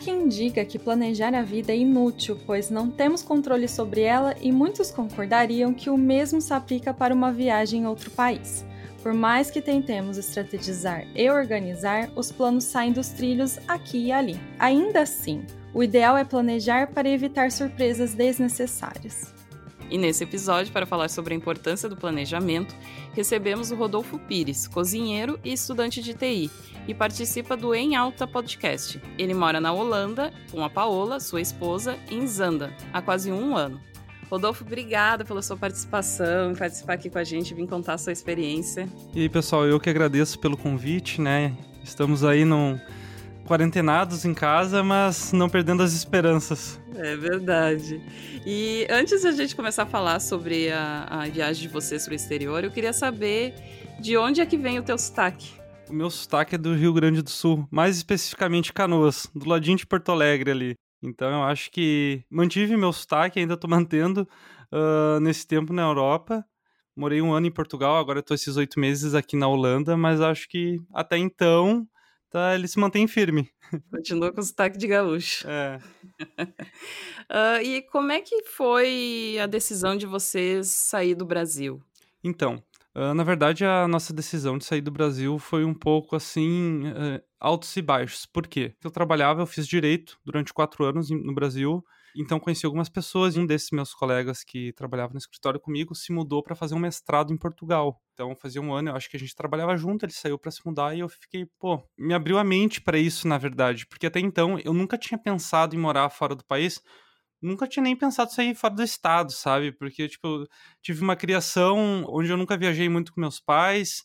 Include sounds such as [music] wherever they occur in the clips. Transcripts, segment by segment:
Quem diga que planejar a vida é inútil, pois não temos controle sobre ela e muitos concordariam que o mesmo se aplica para uma viagem em outro país. Por mais que tentemos estrategizar e organizar, os planos saem dos trilhos aqui e ali. Ainda assim, o ideal é planejar para evitar surpresas desnecessárias. E nesse episódio, para falar sobre a importância do planejamento, recebemos o Rodolfo Pires, cozinheiro e estudante de TI, e participa do Em Alta Podcast. Ele mora na Holanda com a Paola, sua esposa, em Zanda, há quase um ano. Rodolfo, obrigada pela sua participação, participar aqui com a gente, vir contar a sua experiência. E aí, pessoal, eu que agradeço pelo convite, né? Estamos aí num quarentenados em casa, mas não perdendo as esperanças. É verdade. E antes de a gente começar a falar sobre a, a viagem de vocês para o exterior, eu queria saber de onde é que vem o teu sotaque. O meu sotaque é do Rio Grande do Sul, mais especificamente Canoas, do ladinho de Porto Alegre ali. Então eu acho que mantive meu sotaque, ainda estou mantendo uh, nesse tempo na Europa. Morei um ano em Portugal, agora estou esses oito meses aqui na Holanda, mas acho que até então tá, ele se mantém firme. Continua com o sotaque de gaúcho. É. uh, [laughs] e como é que foi a decisão de vocês sair do Brasil? Então, uh, na verdade, a nossa decisão de sair do Brasil foi um pouco assim, uh, altos e baixos. Por quê? Eu trabalhava, eu fiz direito durante quatro anos no Brasil então conheci algumas pessoas, um desses meus colegas que trabalhava no escritório comigo se mudou para fazer um mestrado em Portugal. Então fazia um ano, eu acho que a gente trabalhava junto, ele saiu para se mudar e eu fiquei, pô, me abriu a mente para isso, na verdade, porque até então eu nunca tinha pensado em morar fora do país, nunca tinha nem pensado em sair fora do estado, sabe? Porque tipo, tive uma criação onde eu nunca viajei muito com meus pais.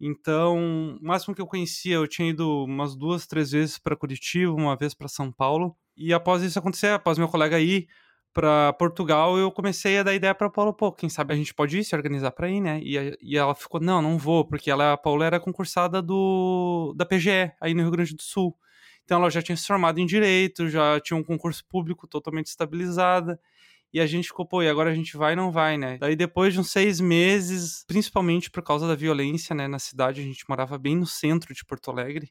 Então, o máximo que eu conhecia, eu tinha ido umas duas, três vezes para Curitiba, uma vez para São Paulo. E após isso acontecer, após meu colega ir para Portugal, eu comecei a dar ideia para Paula, pô, quem sabe a gente pode ir se organizar para ir, né? E, e ela ficou, não, não vou, porque ela, a Paula era concursada do da PGE, aí no Rio Grande do Sul. Então ela já tinha se formado em direito, já tinha um concurso público totalmente estabilizada. E a gente ficou, pô, e agora a gente vai não vai, né? Daí depois de uns seis meses, principalmente por causa da violência, né, na cidade, a gente morava bem no centro de Porto Alegre.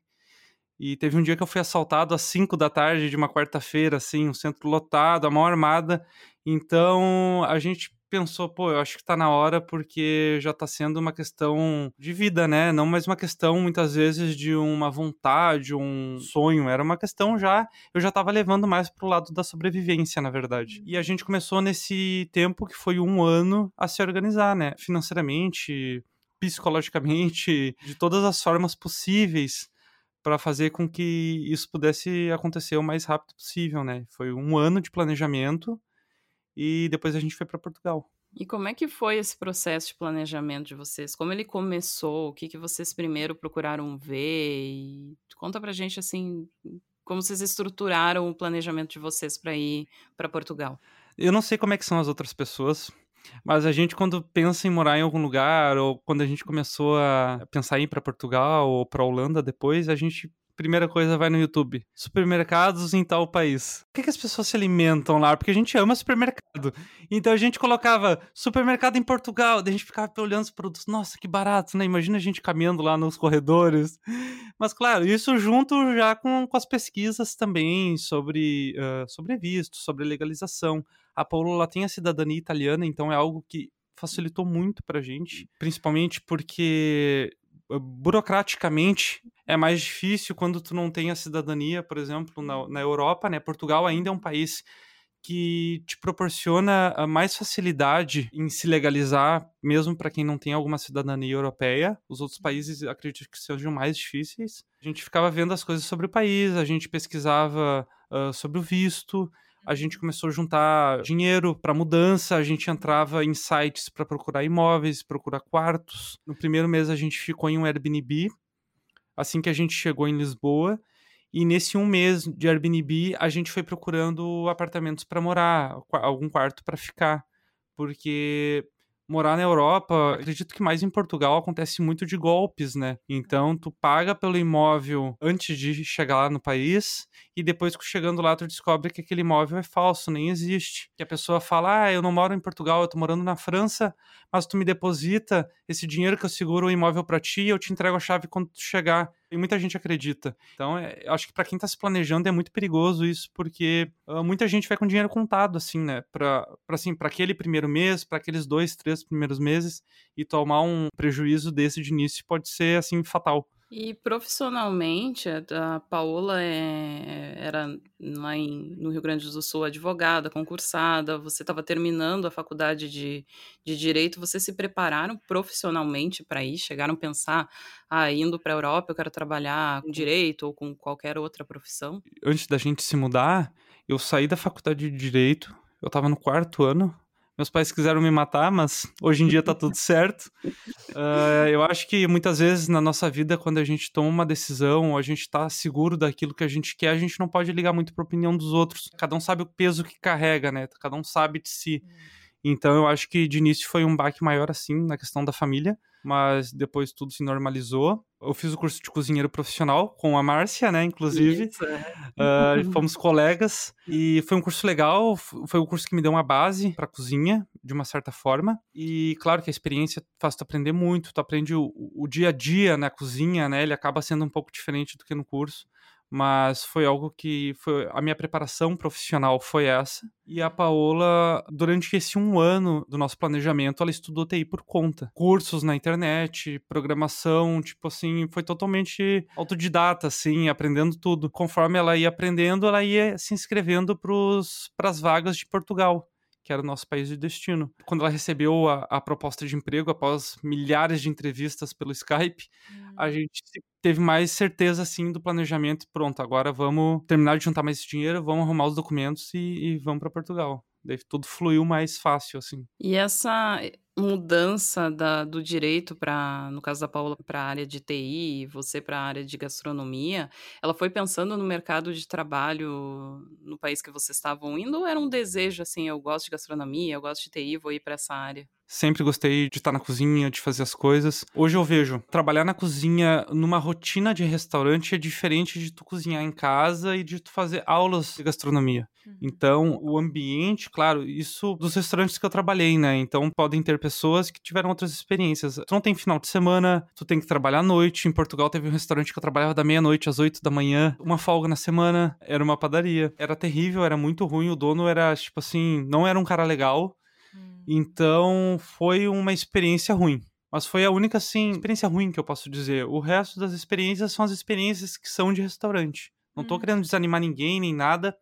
E teve um dia que eu fui assaltado às 5 da tarde de uma quarta-feira, assim, um centro lotado, a mão armada. Então a gente pensou, pô, eu acho que tá na hora porque já tá sendo uma questão de vida, né? Não mais uma questão, muitas vezes, de uma vontade, um sonho. Era uma questão já. Eu já tava levando mais pro lado da sobrevivência, na verdade. E a gente começou nesse tempo que foi um ano a se organizar, né? Financeiramente, psicologicamente, [laughs] de todas as formas possíveis para fazer com que isso pudesse acontecer o mais rápido possível, né? Foi um ano de planejamento e depois a gente foi para Portugal. E como é que foi esse processo de planejamento de vocês? Como ele começou? O que, que vocês primeiro procuraram ver? E conta pra gente assim, como vocês estruturaram o planejamento de vocês para ir para Portugal. Eu não sei como é que são as outras pessoas, mas a gente, quando pensa em morar em algum lugar, ou quando a gente começou a pensar em ir para Portugal ou para Holanda depois, a gente primeira coisa vai no YouTube. Supermercados em tal país. O que, que as pessoas se alimentam lá? Porque a gente ama supermercado. Então a gente colocava supermercado em Portugal. Daí a gente ficava olhando os produtos. Nossa, que barato, né? Imagina a gente caminhando lá nos corredores. Mas claro, isso junto já com, com as pesquisas também sobre, uh, sobre visto, sobre legalização. A Paula tem a cidadania italiana, então é algo que facilitou muito pra gente, principalmente porque burocraticamente é mais difícil quando tu não tem a cidadania, por exemplo, na, na Europa, né? Portugal ainda é um país que te proporciona mais facilidade em se legalizar, mesmo para quem não tem alguma cidadania europeia. Os outros países acredito que sejam mais difíceis. A gente ficava vendo as coisas sobre o país, a gente pesquisava uh, sobre o visto, a gente começou a juntar dinheiro para mudança, a gente entrava em sites para procurar imóveis, procurar quartos. No primeiro mês a gente ficou em um Airbnb, assim que a gente chegou em Lisboa. E nesse um mês de Airbnb, a gente foi procurando apartamentos para morar, algum quarto para ficar. porque morar na Europa, acredito que mais em Portugal acontece muito de golpes, né? Então tu paga pelo imóvel antes de chegar lá no país e depois chegando lá tu descobre que aquele imóvel é falso, nem existe. Que a pessoa fala: "Ah, eu não moro em Portugal, eu tô morando na França, mas tu me deposita esse dinheiro que eu seguro o imóvel para ti e eu te entrego a chave quando tu chegar". E muita gente acredita. Então, é, acho que para quem está se planejando é muito perigoso isso, porque uh, muita gente vai com dinheiro contado, assim, né? Para assim, aquele primeiro mês, para aqueles dois, três primeiros meses, e tomar um prejuízo desse de início pode ser, assim, fatal. E profissionalmente, a Paola é, era lá em, no Rio Grande do Sul advogada, concursada, você estava terminando a faculdade de, de Direito, vocês se prepararam profissionalmente para ir? Chegaram a pensar, ah, indo para a Europa eu quero trabalhar com Direito ou com qualquer outra profissão? Antes da gente se mudar, eu saí da faculdade de Direito, eu estava no quarto ano, meus pais quiseram me matar, mas hoje em dia tá tudo certo. Uh, [laughs] eu acho que muitas vezes na nossa vida, quando a gente toma uma decisão, ou a gente tá seguro daquilo que a gente quer, a gente não pode ligar muito pra opinião dos outros. Cada um sabe o peso que carrega, né? Cada um sabe de si. Então eu acho que de início foi um baque maior assim na questão da família, mas depois tudo se normalizou. Eu fiz o curso de cozinheiro profissional com a Márcia, né, inclusive. Isso, é. uh, fomos colegas e foi um curso legal, foi o um curso que me deu uma base para cozinha, de uma certa forma. E claro que a experiência faz tu aprender muito, tu aprende o, o dia a dia na cozinha, né, ele acaba sendo um pouco diferente do que no curso mas foi algo que foi a minha preparação profissional foi essa. E a Paola, durante esse um ano do nosso planejamento, ela estudou TI por conta. Cursos na internet, programação, tipo assim, foi totalmente autodidata, assim, aprendendo tudo. Conforme ela ia aprendendo, ela ia se inscrevendo para as vagas de Portugal que era o nosso país de destino. Quando ela recebeu a, a proposta de emprego, após milhares de entrevistas pelo Skype, hum. a gente teve mais certeza, assim, do planejamento. Pronto, agora vamos terminar de juntar mais dinheiro, vamos arrumar os documentos e, e vamos para Portugal. Daí tudo fluiu mais fácil, assim. E essa mudança da, do direito para, no caso da Paula, para a área de TI e você para a área de gastronomia, ela foi pensando no mercado de trabalho no país que vocês estavam indo ou era um desejo assim, eu gosto de gastronomia, eu gosto de TI, vou ir para essa área? Sempre gostei de estar na cozinha, de fazer as coisas. Hoje eu vejo, trabalhar na cozinha numa rotina de restaurante é diferente de tu cozinhar em casa e de tu fazer aulas de gastronomia. Uhum. Então, o ambiente, claro, isso dos restaurantes que eu trabalhei, né? Então, podem ter pessoas que tiveram outras experiências. Tu não tem final de semana, tu tem que trabalhar à noite. Em Portugal teve um restaurante que eu trabalhava da meia-noite às oito da manhã, uma folga na semana, era uma padaria. Era terrível, era muito ruim. O dono era, tipo assim, não era um cara legal. Então foi uma experiência ruim. Mas foi a única, assim, experiência ruim que eu posso dizer. O resto das experiências são as experiências que são de restaurante. Não tô hum. querendo desanimar ninguém nem nada,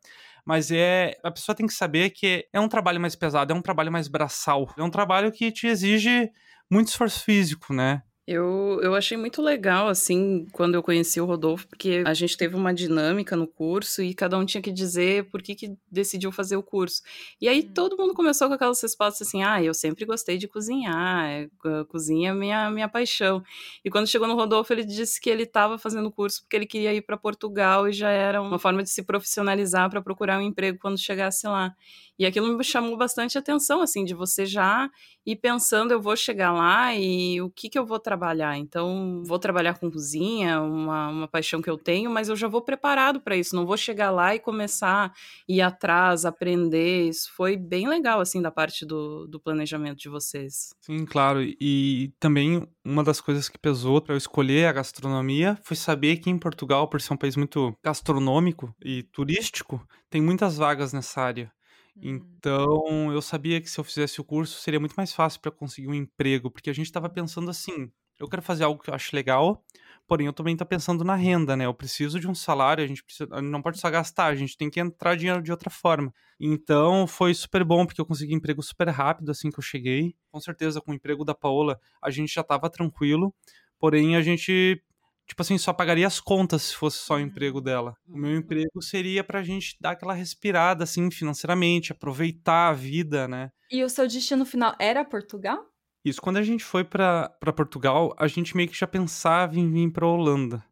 mas é a pessoa tem que saber que é um trabalho mais pesado, é um trabalho mais braçal, é um trabalho que te exige muito esforço físico, né? Eu, eu achei muito legal, assim, quando eu conheci o Rodolfo, porque a gente teve uma dinâmica no curso e cada um tinha que dizer por que, que decidiu fazer o curso. E aí uhum. todo mundo começou com aquelas respostas assim: ah, eu sempre gostei de cozinhar, é, cozinha é minha, minha paixão. E quando chegou no Rodolfo, ele disse que ele estava fazendo o curso porque ele queria ir para Portugal e já era uma forma de se profissionalizar para procurar um emprego quando chegasse lá. E aquilo me chamou bastante atenção, assim, de você já ir pensando, eu vou chegar lá e o que que eu vou trabalhar. Então, vou trabalhar com cozinha, uma, uma paixão que eu tenho, mas eu já vou preparado para isso. Não vou chegar lá e começar ir atrás, aprender. Isso foi bem legal, assim, da parte do, do planejamento de vocês. Sim, claro. E também uma das coisas que pesou para eu escolher a gastronomia foi saber que em Portugal, por ser um país muito gastronômico e turístico, tem muitas vagas nessa área. Uhum. Então, eu sabia que se eu fizesse o curso seria muito mais fácil para conseguir um emprego, porque a gente estava pensando assim: eu quero fazer algo que eu acho legal, porém eu também estou pensando na renda, né? Eu preciso de um salário, a gente, precisa, a gente não pode só gastar, a gente tem que entrar dinheiro de outra forma. Então, foi super bom, porque eu consegui emprego super rápido assim que eu cheguei. Com certeza, com o emprego da Paola, a gente já estava tranquilo, porém a gente tipo assim, só pagaria as contas se fosse só o emprego uhum. dela. O meu uhum. emprego seria pra gente dar aquela respirada, assim, financeiramente, aproveitar a vida, né? E o seu destino final era Portugal? Isso, quando a gente foi para Portugal, a gente meio que já pensava em vir pra Holanda.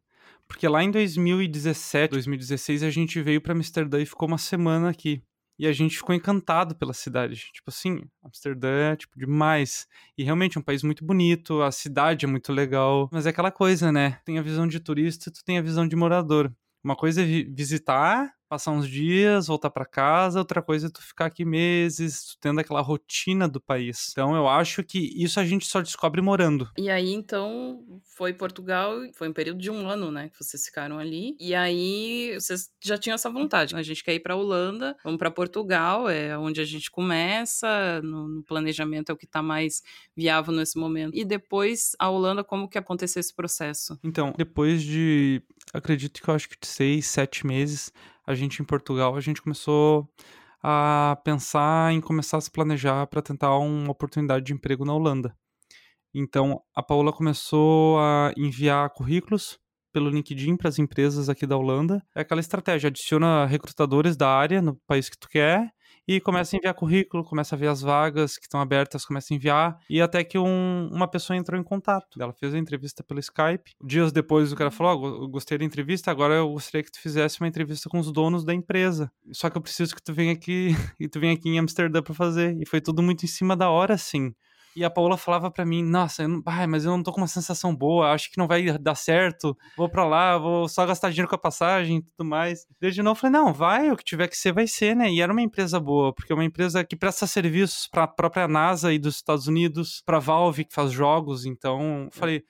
Porque lá em 2017, 2016, a gente veio para Amsterdã e ficou uma semana aqui. E a gente ficou encantado pela cidade. Tipo assim, Amsterdã é tipo demais. E realmente é um país muito bonito, a cidade é muito legal. Mas é aquela coisa, né? Tem a visão de turista, tu tem a visão de morador. Uma coisa é visitar passar uns dias, voltar para casa, outra coisa é tu ficar aqui meses, tendo aquela rotina do país. Então eu acho que isso a gente só descobre morando. E aí então foi Portugal, foi um período de um ano, né, que vocês ficaram ali. E aí vocês já tinham essa vontade. A gente quer ir para Holanda, vamos para Portugal, é onde a gente começa, no, no planejamento é o que está mais viável nesse momento. E depois a Holanda, como que aconteceu esse processo? Então, depois de, acredito que eu acho que de seis, sete meses, a gente em Portugal, a gente começou a pensar em começar a se planejar para tentar uma oportunidade de emprego na Holanda. Então, a Paula começou a enviar currículos pelo LinkedIn para as empresas aqui da Holanda. É aquela estratégia, adiciona recrutadores da área no país que tu quer e começa a enviar currículo, começa a ver as vagas que estão abertas, começa a enviar, e até que um, uma pessoa entrou em contato. Ela fez a entrevista pelo Skype. Dias depois o cara falou: oh, gostei da entrevista, agora eu gostaria que tu fizesse uma entrevista com os donos da empresa. Só que eu preciso que tu venha aqui [laughs] e tu venha aqui em Amsterdã para fazer. E foi tudo muito em cima da hora, assim. E a Paola falava para mim, nossa, não, ai, mas eu não tô com uma sensação boa, acho que não vai dar certo, vou para lá, vou só gastar dinheiro com a passagem e tudo mais. Desde novo eu falei, não, vai, o que tiver que ser vai ser, né? E era uma empresa boa, porque é uma empresa que presta serviços para a própria NASA e dos Estados Unidos, para Valve que faz jogos, então falei,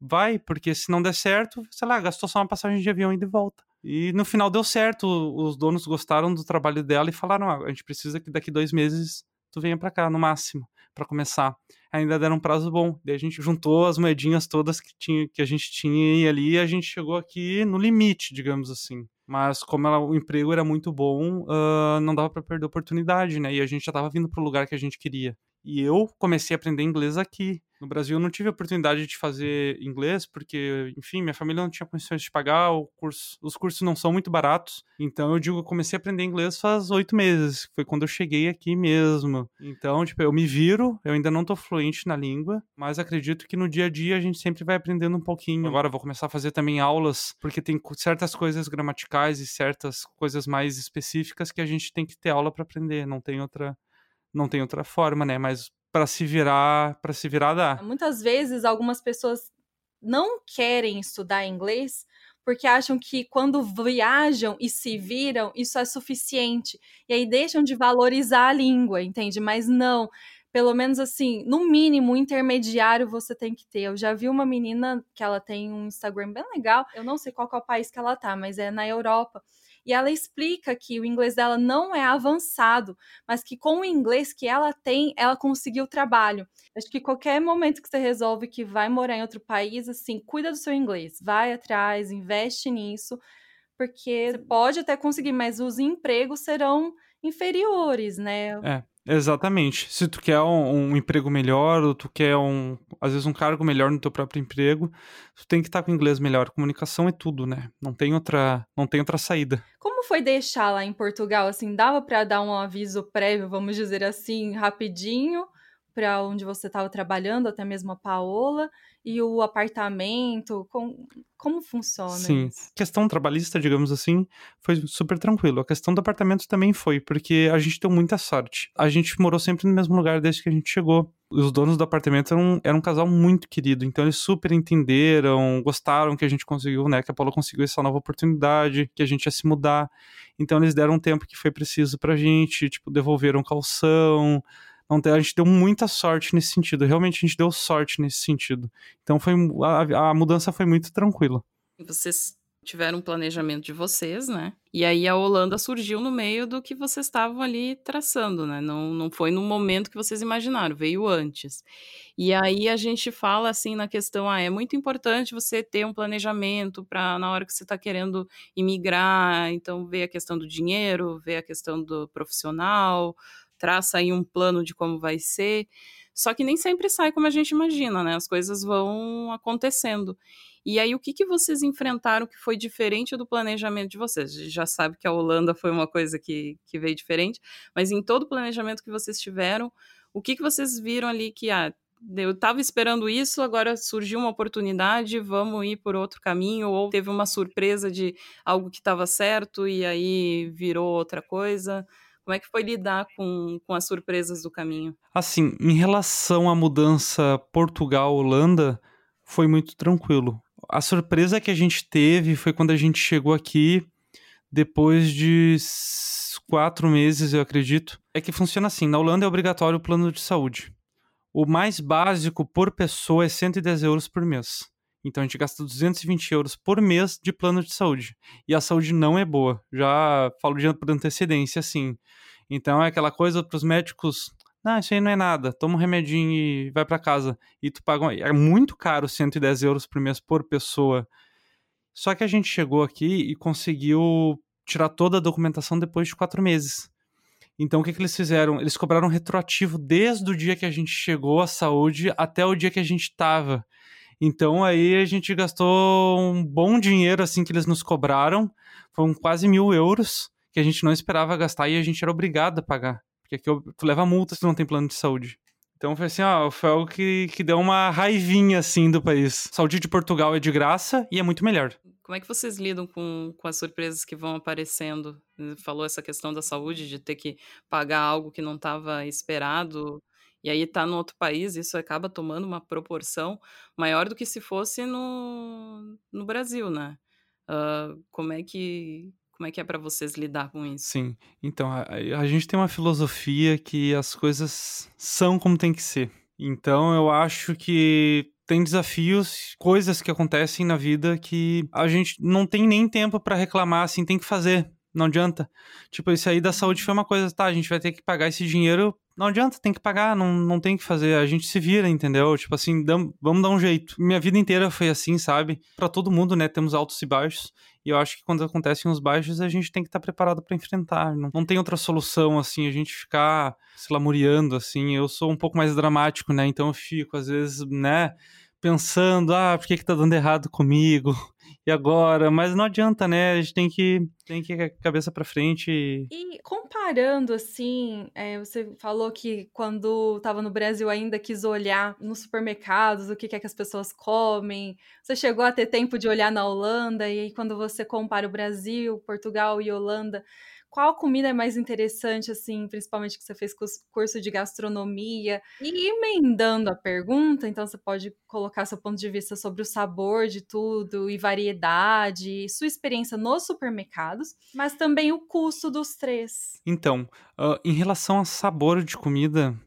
vai, porque se não der certo, sei lá, gastou só uma passagem de avião e de volta. E no final deu certo, os donos gostaram do trabalho dela e falaram, ah, a gente precisa que daqui dois meses tu venha para cá, no máximo para começar. Ainda deram um prazo bom. Daí a gente juntou as moedinhas todas que, tinha, que a gente tinha ali e a gente chegou aqui no limite, digamos assim. Mas como ela, o emprego era muito bom, uh, não dava para perder a oportunidade, né? E a gente já estava vindo para o lugar que a gente queria. E eu comecei a aprender inglês aqui. No Brasil eu não tive a oportunidade de fazer inglês, porque, enfim, minha família não tinha condições de pagar, curso, os cursos não são muito baratos. Então eu digo, eu comecei a aprender inglês faz oito meses, foi quando eu cheguei aqui mesmo. Então, tipo, eu me viro, eu ainda não tô fluente na língua, mas acredito que no dia a dia a gente sempre vai aprendendo um pouquinho. Agora eu vou começar a fazer também aulas, porque tem certas coisas gramaticais e certas coisas mais específicas que a gente tem que ter aula para aprender, não tem outra não tem outra forma, né? Mas para se virar, para se virar dá. Muitas vezes algumas pessoas não querem estudar inglês porque acham que quando viajam e se viram, isso é suficiente. E aí deixam de valorizar a língua, entende? Mas não. Pelo menos assim, no mínimo, intermediário você tem que ter. Eu já vi uma menina que ela tem um Instagram bem legal. Eu não sei qual é o país que ela tá, mas é na Europa e ela explica que o inglês dela não é avançado, mas que com o inglês que ela tem, ela conseguiu trabalho. Acho que qualquer momento que você resolve que vai morar em outro país, assim, cuida do seu inglês, vai atrás, investe nisso, porque você pode até conseguir, mas os empregos serão inferiores, né? É. Exatamente. Se tu quer um, um, emprego melhor, ou tu quer um, às vezes um cargo melhor no teu próprio emprego, tu tem que estar com inglês melhor. Comunicação é tudo, né? Não tem outra, não tem outra saída. Como foi deixar lá em Portugal? Assim, dava para dar um aviso prévio, vamos dizer assim, rapidinho? Para onde você estava trabalhando, até mesmo a Paola, e o apartamento, com, como funciona Sim, isso? questão trabalhista, digamos assim, foi super tranquilo. A questão do apartamento também foi, porque a gente deu muita sorte. A gente morou sempre no mesmo lugar desde que a gente chegou. Os donos do apartamento eram, eram um casal muito querido, então eles super entenderam, gostaram que a gente conseguiu, né, que a Paula conseguiu essa nova oportunidade, que a gente ia se mudar. Então eles deram o tempo que foi preciso pra gente, tipo, devolveram calção, a gente deu muita sorte nesse sentido. Realmente a gente deu sorte nesse sentido. Então foi a, a mudança foi muito tranquila. Vocês tiveram um planejamento de vocês, né? E aí a Holanda surgiu no meio do que vocês estavam ali traçando, né? Não, não foi no momento que vocês imaginaram, veio antes. E aí a gente fala assim na questão, ah, é muito importante você ter um planejamento para na hora que você está querendo imigrar, então ver a questão do dinheiro, ver a questão do profissional, traça aí um plano de como vai ser. Só que nem sempre sai como a gente imagina, né? As coisas vão acontecendo. E aí, o que, que vocês enfrentaram que foi diferente do planejamento de vocês? A gente já sabe que a Holanda foi uma coisa que, que veio diferente, mas em todo o planejamento que vocês tiveram, o que, que vocês viram ali que, ah, eu estava esperando isso, agora surgiu uma oportunidade, vamos ir por outro caminho, ou teve uma surpresa de algo que estava certo e aí virou outra coisa? Como é que foi lidar com, com as surpresas do caminho? Assim, em relação à mudança Portugal-Holanda, foi muito tranquilo. A surpresa que a gente teve foi quando a gente chegou aqui depois de quatro meses, eu acredito. É que funciona assim: na Holanda é obrigatório o plano de saúde. O mais básico por pessoa é 110 euros por mês. Então a gente gasta 220 euros por mês de plano de saúde. E a saúde não é boa. Já falo de antecedência, assim. Então é aquela coisa para os médicos. Não, isso aí não é nada. Toma um remedinho e vai para casa. E tu paga. É muito caro 110 euros por mês por pessoa. Só que a gente chegou aqui e conseguiu tirar toda a documentação depois de quatro meses. Então, o que, que eles fizeram? Eles cobraram retroativo desde o dia que a gente chegou à saúde até o dia que a gente estava. Então, aí a gente gastou um bom dinheiro, assim, que eles nos cobraram. Foram quase mil euros que a gente não esperava gastar e a gente era obrigado a pagar. Porque aqui tu leva multa se não tem plano de saúde. Então foi assim, ó, foi algo que, que deu uma raivinha, assim, do país. Saúde de Portugal é de graça e é muito melhor. Como é que vocês lidam com, com as surpresas que vão aparecendo? Falou essa questão da saúde, de ter que pagar algo que não estava esperado, e aí tá no outro país, isso acaba tomando uma proporção maior do que se fosse no, no Brasil, né? Uh, como é que como é que é para vocês lidar com isso? Sim, então a, a gente tem uma filosofia que as coisas são como tem que ser. Então eu acho que tem desafios, coisas que acontecem na vida que a gente não tem nem tempo para reclamar, assim, tem que fazer. Não adianta. Tipo, isso aí da saúde foi uma coisa, tá? A gente vai ter que pagar esse dinheiro. Não adianta, tem que pagar, não, não tem que fazer. A gente se vira, entendeu? Tipo assim, dam, vamos dar um jeito. Minha vida inteira foi assim, sabe? Para todo mundo, né? Temos altos e baixos. E eu acho que quando acontecem os baixos, a gente tem que estar tá preparado para enfrentar. Não, não tem outra solução, assim, a gente ficar se lamuriando, assim. Eu sou um pouco mais dramático, né? Então eu fico, às vezes, né? pensando, ah, por que que tá dando errado comigo? E agora? Mas não adianta, né? A gente tem que tem que ir cabeça para frente. E... e comparando assim, é, você falou que quando estava no Brasil ainda quis olhar nos supermercados o que, que é que as pessoas comem. Você chegou a ter tempo de olhar na Holanda e aí quando você compara o Brasil, Portugal e Holanda, qual comida é mais interessante, assim, principalmente que você fez curso de gastronomia. E emendando a pergunta, então você pode colocar seu ponto de vista sobre o sabor de tudo e variedade, sua experiência nos supermercados, mas também o custo dos três. Então, uh, em relação a sabor de comida,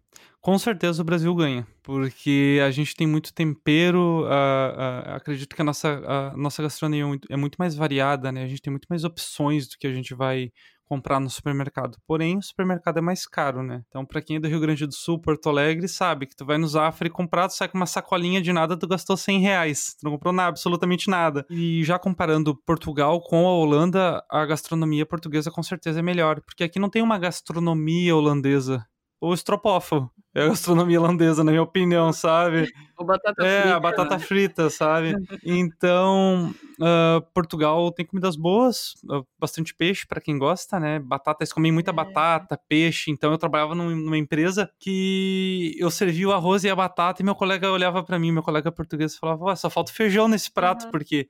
com certeza o Brasil ganha, porque a gente tem muito tempero, uh, uh, acredito que a nossa, a nossa gastronomia é muito, é muito mais variada, né? A gente tem muito mais opções do que a gente vai comprar no supermercado. Porém, o supermercado é mais caro, né? Então, para quem é do Rio Grande do Sul, Porto Alegre, sabe que tu vai no Zafra e comprar, tu sai com uma sacolinha de nada, tu gastou 100 reais. Tu não comprou nada, absolutamente nada. E já comparando Portugal com a Holanda, a gastronomia portuguesa com certeza é melhor, porque aqui não tem uma gastronomia holandesa. O estropofa é a gastronomia holandesa, na minha opinião, sabe? O batata é, frita. a batata né? frita, sabe? Então, uh, Portugal tem comidas boas, uh, bastante peixe para quem gosta, né? Batata, eles comem muita é. batata, peixe. Então, eu trabalhava numa empresa que eu servia o arroz e a batata e meu colega olhava para mim, meu colega português, falava: só falta feijão nesse prato, uhum. porque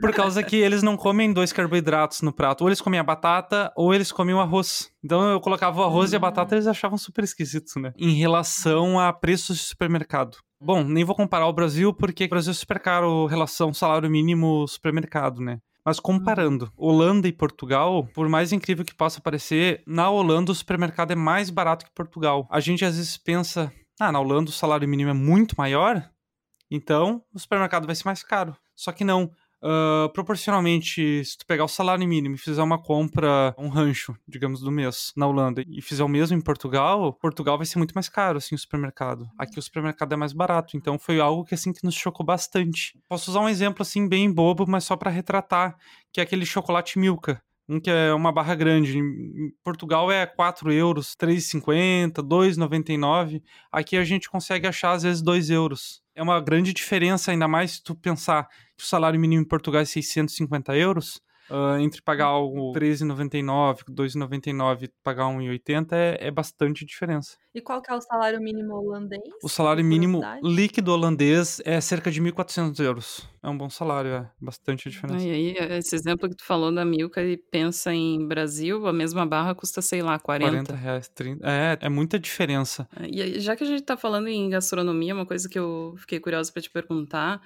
por causa que eles não comem dois carboidratos no prato. Ou eles comem a batata, ou eles comem o arroz. Então eu colocava o arroz e a batata, eles achavam super esquisito, né? Em relação a preços de supermercado. Bom, nem vou comparar o Brasil, porque o Brasil é super caro relação salário mínimo supermercado, né? Mas comparando Holanda e Portugal, por mais incrível que possa parecer, na Holanda o supermercado é mais barato que Portugal. A gente às vezes pensa, ah, na Holanda o salário mínimo é muito maior, então o supermercado vai ser mais caro. Só que não. Uh, proporcionalmente, se tu pegar o salário mínimo e fizer uma compra, um rancho, digamos, do mês na Holanda, e fizer o mesmo em Portugal, Portugal vai ser muito mais caro, assim, o supermercado. Aqui o supermercado é mais barato, então foi algo que, assim, que nos chocou bastante. Posso usar um exemplo, assim, bem bobo, mas só para retratar, que é aquele chocolate Milka. Um que é uma barra grande. Em Portugal é 4 euros, 3,50, 2,99. Aqui a gente consegue achar às vezes 2 euros. É uma grande diferença, ainda mais se tu pensar que o salário mínimo em Portugal é 650 euros. Uh, entre pagar algo 13,99, 2,99 e pagar 1,80 é, é bastante diferença. E qual que é o salário mínimo holandês? O salário mínimo líquido holandês é cerca de 1.400 euros. É um bom salário, é bastante diferença. E aí, esse exemplo que tu falou da Milka e pensa em Brasil, a mesma barra custa, sei lá, 40. 40 reais, 30. É, é muita diferença. E já que a gente tá falando em gastronomia, uma coisa que eu fiquei curiosa para te perguntar,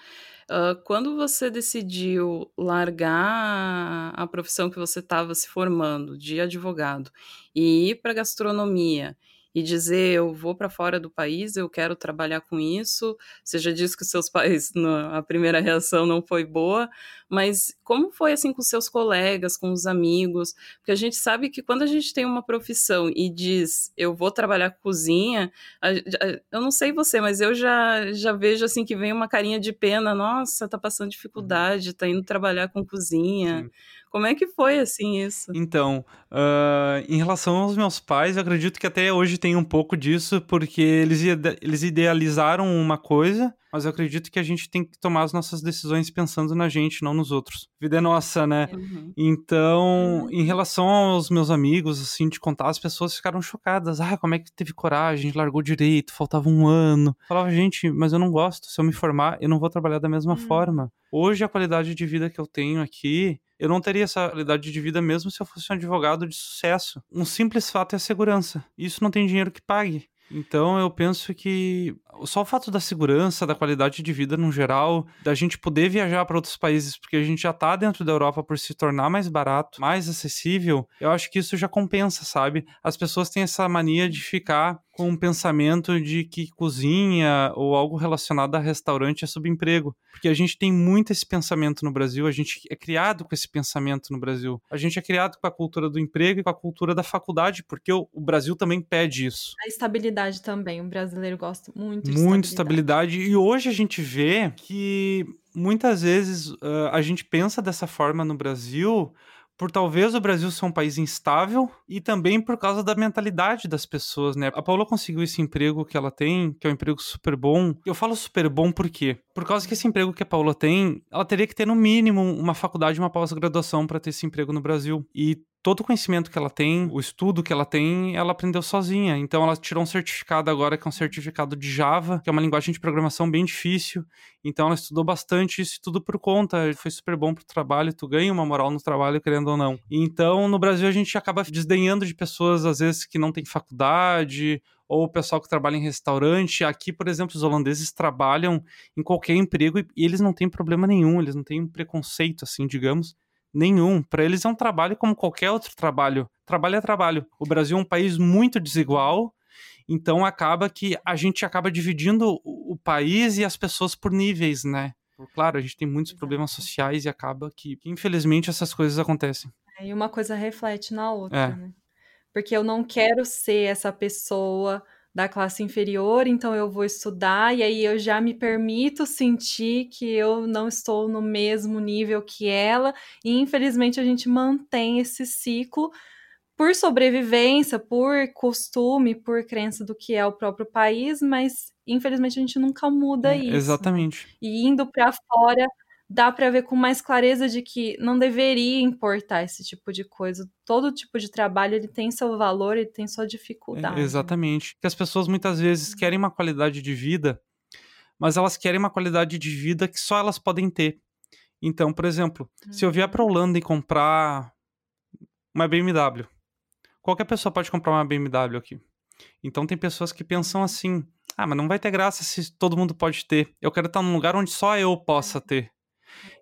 uh, quando você decidiu largar a profissão que você estava se formando de advogado e ir para gastronomia, e dizer eu vou para fora do país, eu quero trabalhar com isso. Você já disse que seus [laughs] pais, a primeira reação não foi boa, mas como foi assim com seus colegas, com os amigos? Porque a gente sabe que quando a gente tem uma profissão e diz eu vou trabalhar com cozinha, a, a, eu não sei você, mas eu já, já vejo assim que vem uma carinha de pena, nossa, tá passando uhum. dificuldade, tá indo trabalhar com cozinha. Sim. Como é que foi, assim, isso? Então, uh, em relação aos meus pais, eu acredito que até hoje tem um pouco disso, porque eles, eles idealizaram uma coisa, mas eu acredito que a gente tem que tomar as nossas decisões pensando na gente, não nos outros. A vida é nossa, né? Uhum. Então, uhum. em relação aos meus amigos, assim, de contar, as pessoas ficaram chocadas. Ah, como é que teve coragem? Largou direito, faltava um ano. Falava, gente, mas eu não gosto. Se eu me formar, eu não vou trabalhar da mesma uhum. forma. Hoje, a qualidade de vida que eu tenho aqui eu não teria essa qualidade de vida mesmo se eu fosse um advogado de sucesso. Um simples fato é a segurança. Isso não tem dinheiro que pague. Então eu penso que só o fato da segurança, da qualidade de vida no geral, da gente poder viajar para outros países, porque a gente já está dentro da Europa por se tornar mais barato, mais acessível, eu acho que isso já compensa, sabe? As pessoas têm essa mania de ficar com um pensamento de que cozinha ou algo relacionado a restaurante é subemprego. Porque a gente tem muito esse pensamento no Brasil, a gente é criado com esse pensamento no Brasil. A gente é criado com a cultura do emprego e com a cultura da faculdade, porque o, o Brasil também pede isso. A estabilidade também, o brasileiro gosta muito de Muito estabilidade. estabilidade. E hoje a gente vê que muitas vezes uh, a gente pensa dessa forma no Brasil por talvez o Brasil ser um país instável e também por causa da mentalidade das pessoas, né? A Paula conseguiu esse emprego que ela tem, que é um emprego super bom. Eu falo super bom por quê? Por causa que esse emprego que a Paula tem, ela teria que ter no mínimo uma faculdade, uma pós-graduação para ter esse emprego no Brasil. E todo o conhecimento que ela tem, o estudo que ela tem, ela aprendeu sozinha. Então ela tirou um certificado agora que é um certificado de Java, que é uma linguagem de programação bem difícil. Então ela estudou bastante isso tudo por conta. Foi super bom pro trabalho, tu ganha uma moral no trabalho, querendo ou não. Então no Brasil a gente acaba desdenhando de pessoas às vezes que não têm faculdade ou o pessoal que trabalha em restaurante. Aqui, por exemplo, os holandeses trabalham em qualquer emprego e eles não têm problema nenhum, eles não têm um preconceito, assim, digamos, nenhum. Para eles é um trabalho como qualquer outro trabalho. Trabalho é trabalho. O Brasil é um país muito desigual, então acaba que a gente acaba dividindo o país e as pessoas por níveis, né? Claro, a gente tem muitos problemas sociais e acaba que, infelizmente, essas coisas acontecem. É, e uma coisa reflete na outra, é. né? Porque eu não quero ser essa pessoa da classe inferior, então eu vou estudar e aí eu já me permito sentir que eu não estou no mesmo nível que ela, e infelizmente a gente mantém esse ciclo por sobrevivência, por costume, por crença do que é o próprio país, mas infelizmente a gente nunca muda é, isso. Exatamente. E indo para fora, dá para ver com mais clareza de que não deveria importar esse tipo de coisa. Todo tipo de trabalho ele tem seu valor, ele tem sua dificuldade. É, exatamente. Que as pessoas muitas vezes querem uma qualidade de vida, mas elas querem uma qualidade de vida que só elas podem ter. Então, por exemplo, hum. se eu vier para uhum. Holanda e comprar uma BMW, qualquer pessoa pode comprar uma BMW aqui. Então tem pessoas que pensam assim: ah, mas não vai ter graça se todo mundo pode ter. Eu quero estar num lugar onde só eu possa uhum. ter.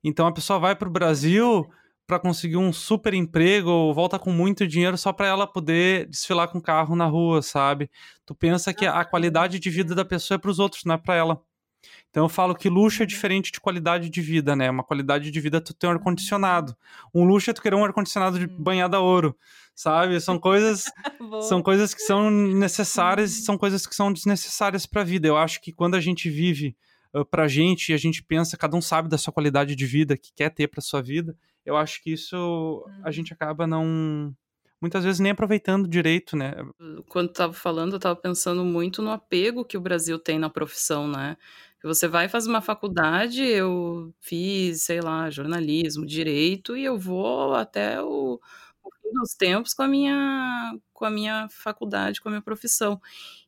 Então a pessoa vai para o Brasil para conseguir um super emprego ou volta com muito dinheiro só para ela poder desfilar com carro na rua, sabe? Tu pensa que a qualidade de vida da pessoa é para os outros, não é para ela. Então eu falo que luxo é diferente de qualidade de vida, né? Uma qualidade de vida é tu ter um ar-condicionado. Um luxo é tu querer um ar-condicionado de hum. banhada a ouro, sabe? São [laughs] coisas são coisas que são [laughs] necessárias e são coisas que são desnecessárias para a vida. Eu acho que quando a gente vive uh, pra gente e a gente pensa, cada um sabe da sua qualidade de vida que quer ter pra sua vida, eu acho que isso a uhum. gente acaba não muitas vezes nem aproveitando direito, né? Quando tu tava falando, eu tava pensando muito no apego que o Brasil tem na profissão, né? Você vai fazer uma faculdade, eu fiz, sei lá, jornalismo, direito, e eu vou até o, dos tempos com a minha com a minha faculdade, com a minha profissão.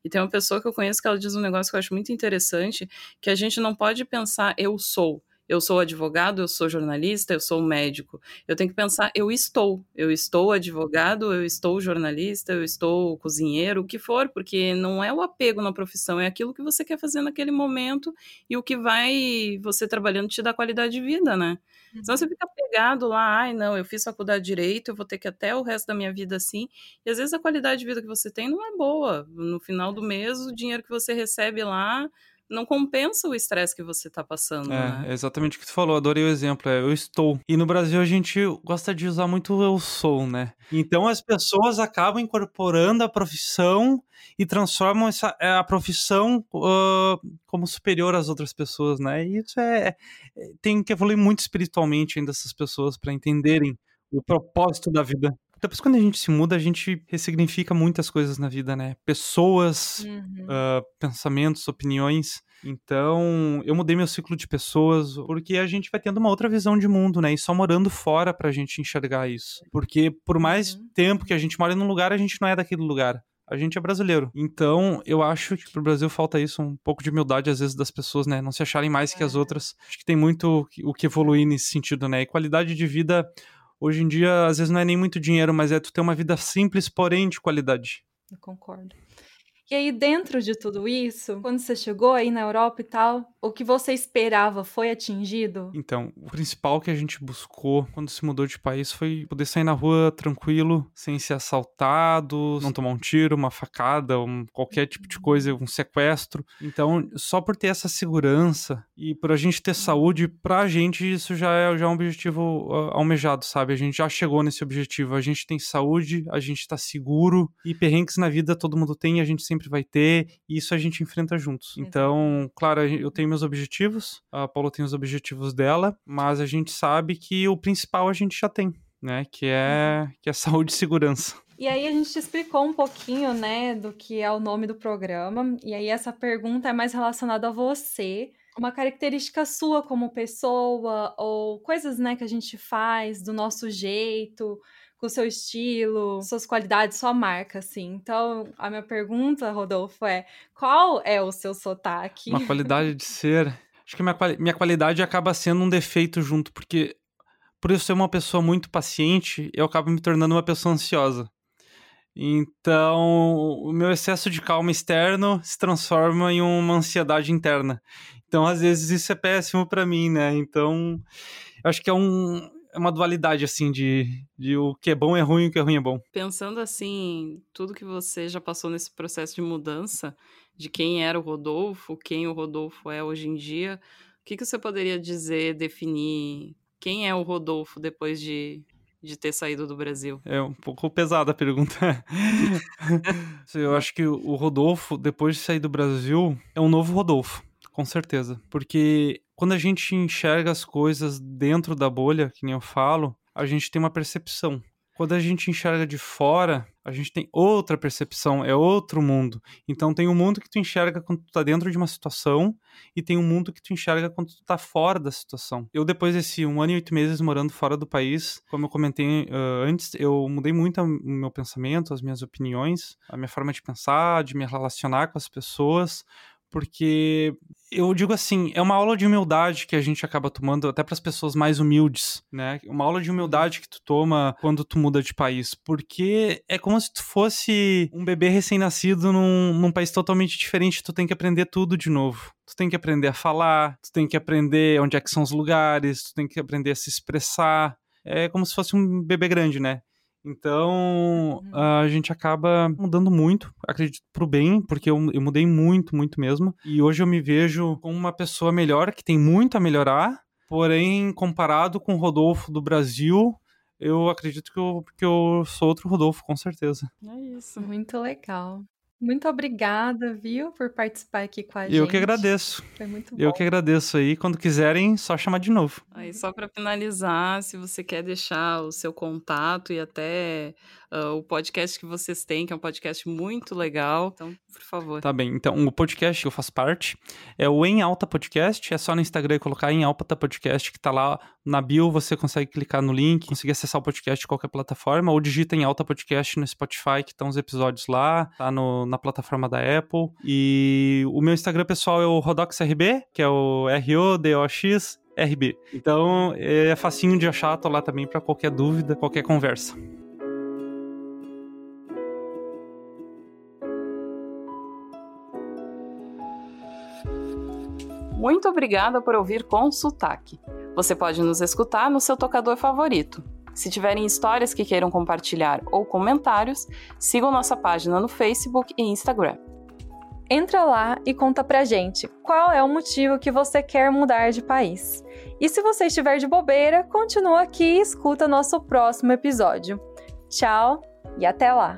E tem uma pessoa que eu conheço que ela diz um negócio que eu acho muito interessante, que a gente não pode pensar eu sou eu sou advogado, eu sou jornalista, eu sou médico. Eu tenho que pensar, eu estou. Eu estou advogado, eu estou jornalista, eu estou cozinheiro, o que for, porque não é o apego na profissão, é aquilo que você quer fazer naquele momento e o que vai você trabalhando te dá qualidade de vida, né? Uhum. Senão você fica pegado lá, ai não, eu fiz faculdade de direito, eu vou ter que até o resto da minha vida assim. E às vezes a qualidade de vida que você tem não é boa. No final do mês, o dinheiro que você recebe lá não compensa o estresse que você tá passando. É, né? é exatamente o que tu falou, adorei o exemplo, é eu estou. E no Brasil a gente gosta de usar muito eu sou, né? Então as pessoas acabam incorporando a profissão e transformam essa, é, a profissão uh, como superior às outras pessoas, né? E isso é, é tem que evoluir muito espiritualmente ainda essas pessoas para entenderem o propósito da vida. Depois, quando a gente se muda, a gente ressignifica muitas coisas na vida, né? Pessoas, uhum. uh, pensamentos, opiniões. Então, eu mudei meu ciclo de pessoas, porque a gente vai tendo uma outra visão de mundo, né? E só morando fora pra gente enxergar isso. Porque por mais uhum. tempo que a gente mora num lugar, a gente não é daquele lugar a gente é brasileiro. Então, eu acho que pro Brasil falta isso, um pouco de humildade às vezes das pessoas, né? Não se acharem mais que as é. outras. Acho que tem muito o que evoluir nesse sentido, né? E qualidade de vida Hoje em dia, às vezes não é nem muito dinheiro, mas é tu ter uma vida simples, porém de qualidade. Eu concordo. E aí, dentro de tudo isso, quando você chegou aí na Europa e tal, o que você esperava foi atingido? Então, o principal que a gente buscou quando se mudou de país foi poder sair na rua tranquilo, sem ser assaltado, não tomar um tiro, uma facada, um, qualquer tipo de coisa, um sequestro. Então, só por ter essa segurança e por a gente ter saúde, pra gente isso já é, já é um objetivo uh, almejado, sabe? A gente já chegou nesse objetivo. A gente tem saúde, a gente tá seguro e perrengues na vida todo mundo tem e a gente sempre sempre vai ter, e isso a gente enfrenta juntos. Então, claro, eu tenho meus objetivos, a Paula tem os objetivos dela, mas a gente sabe que o principal a gente já tem, né? Que é, que é saúde e segurança. E aí a gente te explicou um pouquinho, né, do que é o nome do programa. E aí essa pergunta é mais relacionada a você, uma característica sua como pessoa ou coisas, né, que a gente faz do nosso jeito, com seu estilo, suas qualidades, sua marca, assim. Então, a minha pergunta, Rodolfo, é: qual é o seu sotaque? Uma qualidade de ser. Acho que minha, minha qualidade acaba sendo um defeito junto, porque por eu ser uma pessoa muito paciente, eu acabo me tornando uma pessoa ansiosa. Então, o meu excesso de calma externo se transforma em uma ansiedade interna. Então, às vezes, isso é péssimo para mim, né? Então, acho que é um é uma dualidade, assim, de, de o que é bom é ruim e o que é ruim é bom. Pensando, assim, tudo que você já passou nesse processo de mudança, de quem era o Rodolfo, quem o Rodolfo é hoje em dia, o que, que você poderia dizer, definir quem é o Rodolfo depois de, de ter saído do Brasil? É um pouco pesada a pergunta. [laughs] Eu acho que o Rodolfo, depois de sair do Brasil, é um novo Rodolfo, com certeza. Porque quando a gente enxerga as coisas dentro da bolha, que nem eu falo, a gente tem uma percepção. Quando a gente enxerga de fora, a gente tem outra percepção, é outro mundo. Então tem um mundo que tu enxerga quando tu tá dentro de uma situação e tem um mundo que tu enxerga quando tu tá fora da situação. Eu depois desse um ano e oito meses morando fora do país, como eu comentei uh, antes, eu mudei muito o meu pensamento, as minhas opiniões, a minha forma de pensar, de me relacionar com as pessoas, porque eu digo assim, é uma aula de humildade que a gente acaba tomando até para as pessoas mais humildes, né? Uma aula de humildade que tu toma quando tu muda de país, porque é como se tu fosse um bebê recém-nascido num, num país totalmente diferente, tu tem que aprender tudo de novo. Tu tem que aprender a falar, tu tem que aprender onde é que são os lugares, tu tem que aprender a se expressar. É como se fosse um bebê grande, né? Então, uhum. a gente acaba mudando muito, acredito pro bem, porque eu, eu mudei muito, muito mesmo. E hoje eu me vejo como uma pessoa melhor, que tem muito a melhorar, porém, comparado com o Rodolfo do Brasil, eu acredito que eu, que eu sou outro Rodolfo, com certeza. É isso. Muito legal. Muito obrigada, viu, por participar aqui com a gente. Eu que agradeço. Foi muito bom. Eu que agradeço aí. Quando quiserem, só chamar de novo. Aí, só para finalizar, se você quer deixar o seu contato e até uh, o podcast que vocês têm, que é um podcast muito legal. Então, Por favor. Tá bem. Então, o podcast que eu faço parte é o Em Alta Podcast. É só no Instagram colocar Em Alta Podcast, que tá lá na bio. Você consegue clicar no link, conseguir acessar o podcast de qualquer plataforma, ou digita Em Alta Podcast no Spotify, que estão os episódios lá, tá no, na plataforma da Apple. E o meu Instagram pessoal é o RodoxRB, que é o R-O-D-O-X. RB. Então é facinho de achar, tô lá também para qualquer dúvida, qualquer conversa. Muito obrigada por ouvir com sotaque. Você pode nos escutar no seu tocador favorito. Se tiverem histórias que queiram compartilhar ou comentários, sigam nossa página no Facebook e Instagram. Entra lá e conta pra gente qual é o motivo que você quer mudar de país. E se você estiver de bobeira, continua aqui e escuta nosso próximo episódio. Tchau e até lá!